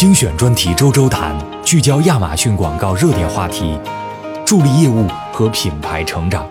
精选专题周周谈，聚焦亚马逊广告热点话题，助力业务和品牌成长。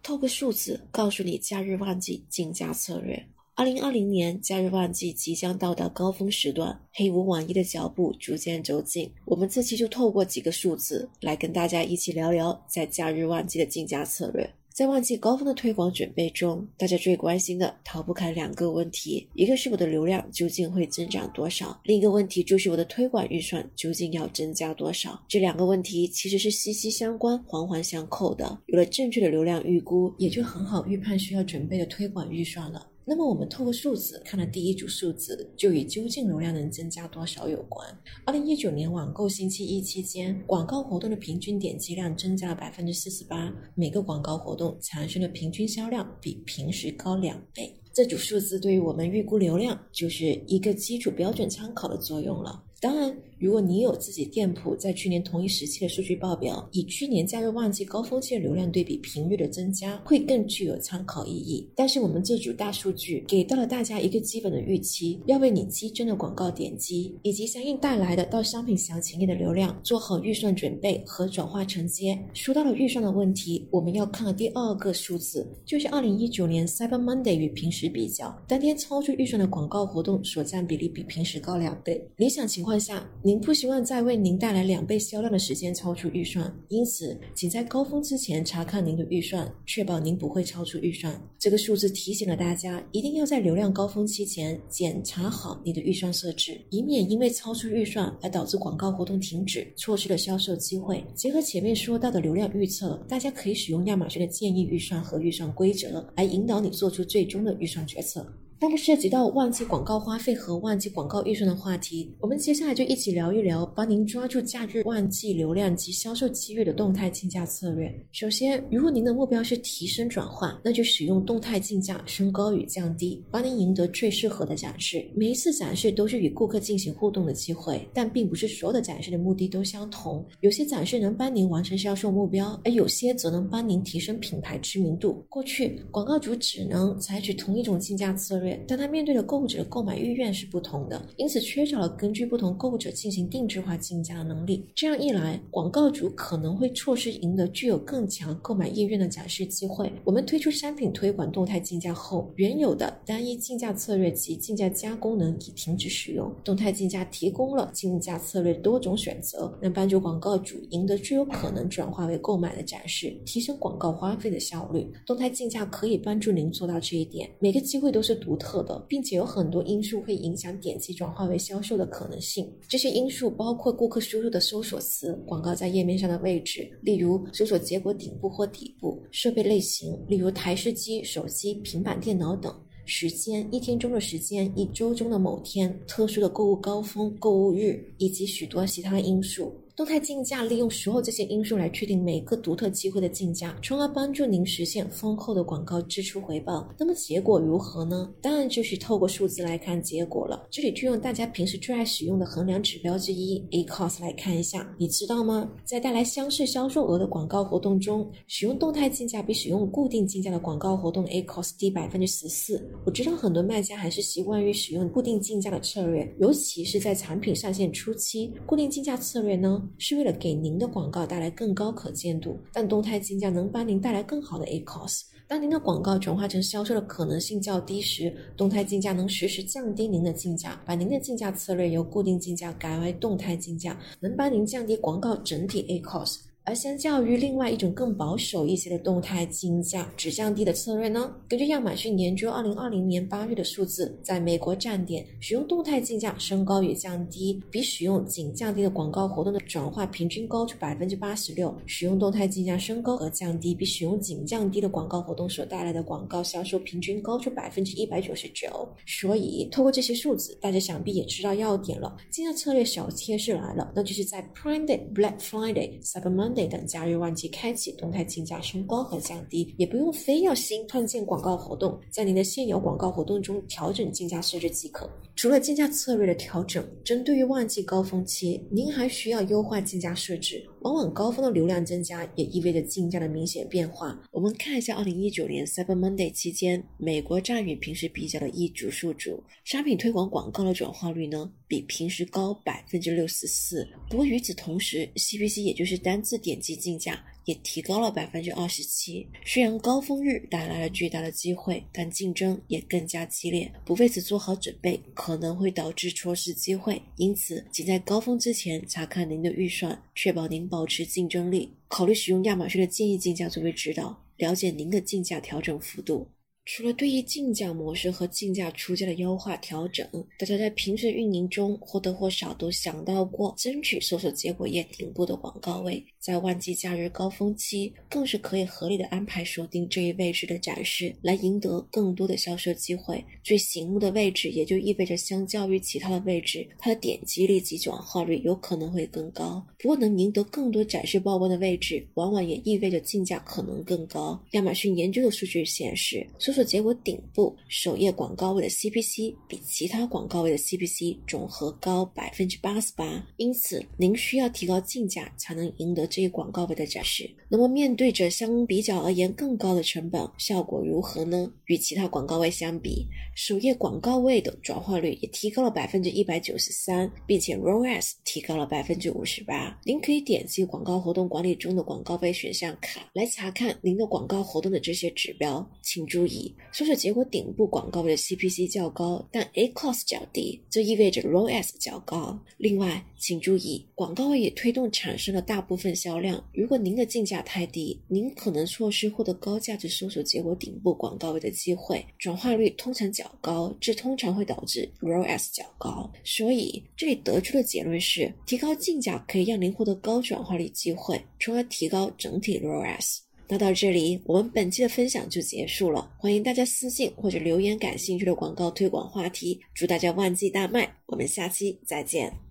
透过数字告诉你假日旺季竞价策略。二零二零年假日旺季即将到达高峰时段，黑五网一的脚步逐渐走近。我们这期就透过几个数字来跟大家一起聊聊在假日旺季的竞价策略。在旺季高峰的推广准备中，大家最关心的逃不开两个问题：一个是我的流量究竟会增长多少；另一个问题就是我的推广预算究竟要增加多少。这两个问题其实是息息相关、环环相扣的。有了正确的流量预估，也就很好预判需要准备的推广预算了。那么我们透过数字看的第一组数字，就与究竟流量能增加多少有关。二零一九年网购星期一期间，广告活动的平均点击量增加了百分之四十八，每个广告活动产生的平均销量比平时高两倍。这组数字对于我们预估流量就是一个基础标准参考的作用了。当然，如果你有自己店铺在去年同一时期的数据报表，以去年假日旺季高峰期的流量对比频率的增加，会更具有参考意义。但是我们这组大数据给到了大家一个基本的预期，要为你激增的广告点击以及相应带来的到商品详情页的流量做好预算准备和转化承接。说到了预算的问题，我们要看的第二个数字就是二零一九年 Cyber Monday 与平时比较，当天超出预算的广告活动所占比例比平时高两倍。理想情。况下，您不希望在为您带来两倍销量的时间超出预算，因此，请在高峰之前查看您的预算，确保您不会超出预算。这个数字提醒了大家，一定要在流量高峰期前检查好你的预算设置，以免因为超出预算而导致广告活动停止，错失了销售机会。结合前面说到的流量预测，大家可以使用亚马逊的建议预算和预算规则来引导你做出最终的预算决策。那么涉及到旺季广告花费和旺季广告预算的话题，我们接下来就一起聊一聊，帮您抓住假日旺季流量及销售机遇的动态竞价策略。首先，如果您的目标是提升转化，那就使用动态竞价升高与降低，帮您赢得最适合的展示。每一次展示都是与顾客进行互动的机会，但并不是所有的展示的目的都相同。有些展示能帮您完成销售目标，而有些则能帮您提升品牌知名度。过去，广告主只能采取同一种竞价策略但他面对的购物者的购买意愿是不同的，因此缺少了根据不同购物者进行定制化竞价的能力。这样一来，广告主可能会错失赢得具有更强购买意愿的展示机会。我们推出商品推广动态竞价后，原有的单一竞价策略及竞价加功能已停止使用。动态竞价提供了竞价策略多种选择，能帮助广告主赢得最有可能转化为购买的展示，提升广告花费的效率。动态竞价可以帮助您做到这一点。每个机会都是独。特的，并且有很多因素会影响点击转化为销售的可能性。这些因素包括顾客输入的搜索词、广告在页面上的位置，例如搜索结果顶部或底部；设备类型，例如台式机、手机、平板电脑等；时间，一天中的时间、一周中的某天、特殊的购物高峰、购物日，以及许多其他因素。动态竞价利用所有这些因素来确定每个独特机会的竞价，从而帮助您实现丰厚的广告支出回报。那么结果如何呢？当然就是透过数字来看结果了。这里就用大家平时最爱使用的衡量指标之一 ACOS 来看一下，你知道吗？在带来相似销售额的广告活动中，使用动态竞价比使用固定竞价的广告活动 ACOS 低百分之十四。我知道很多卖家还是习惯于使用固定竞价的策略，尤其是在产品上线初期，固定竞价策略呢？是为了给您的广告带来更高可见度，但动态竞价能帮您带来更好的 ACOS。当您的广告转化成销售的可能性较低时，动态竞价能实时降低您的竞价，把您的竞价策略由固定竞价改为动态竞价，能帮您降低广告整体 ACOS。而相较于另外一种更保守一些的动态竞价只降低的策略呢？根据亚马逊研究，二零二零年八月的数字，在美国站点使用动态竞价升高与降低，比使用仅降低的广告活动的转化平均高出百分之八十六。使用动态竞价升高和降低，比使用仅降低的广告活动所带来的广告销售平均高出百分之一百九十九。所以，透过这些数字，大家想必也知道要点了。竞价策略小贴士来了，那就是在 Prime Day、Black Friday、Cyber Monday。等假日旺季开启动态竞价升高和降低，也不用非要新创建广告活动，在您的现有广告活动中调整竞价设置即可。除了竞价策略的调整，针对于旺季高峰期，您还需要优化竞价设置。往往高峰的流量增加，也意味着竞价的明显变化。我们看一下二零一九年 Cyber Monday 期间，美国占与平时比较的一组数组，商品推广广告的转化率呢，比平时高百分之六十四。不过与此同时，CPC 也就是单次点击竞价。也提高了百分之二十七。虽然高峰日带来了巨大的机会，但竞争也更加激烈。不为此做好准备，可能会导致错失机会。因此，请在高峰之前查看您的预算，确保您保持竞争力。考虑使用亚马逊的建议竞价作为指导，了解您的竞价调整幅度。除了对于竞价模式和竞价出价的优化调整，大家在平时运营中或多或少都想到过争取搜索结果页顶部的广告位。在旺季假日高峰期，更是可以合理的安排锁定这一位置的展示，来赢得更多的销售机会。最醒目的位置，也就意味着相较于其他的位置，它的点击率及转化率有可能会更高。不过，能赢得更多展示曝光的位置，往往也意味着竞价可能更高。亚马逊研究的数据显示，搜索结果顶部首页广告位的 CPC 比其他广告位的 CPC 总和高百分之八十八。因此，您需要提高竞价，才能赢得。这一广告位的展示，那么面对着相比较而言更高的成本，效果如何呢？与其他广告位相比，首页广告位的转化率也提高了百分之一百九十三，并且 ROAS 提高了百分之五十八。您可以点击广告活动管理中的广告位选项卡来查看您的广告活动的这些指标。请注意，搜索结果顶部广告位的 CPC 较高，但 A cost 较低，这意味着 ROAS 较高。另外，请注意，广告位也推动产生了大部分销。销量，如果您的竞价太低，您可能错失获得高价值搜索结果顶部广告位的机会。转化率通常较高，这通常会导致 ROAS 较高。所以这里得出的结论是，提高竞价可以让您获得高转化率机会，从而提高整体 ROAS。那到这里，我们本期的分享就结束了。欢迎大家私信或者留言感兴趣的广告推广话题。祝大家万季大卖！我们下期再见。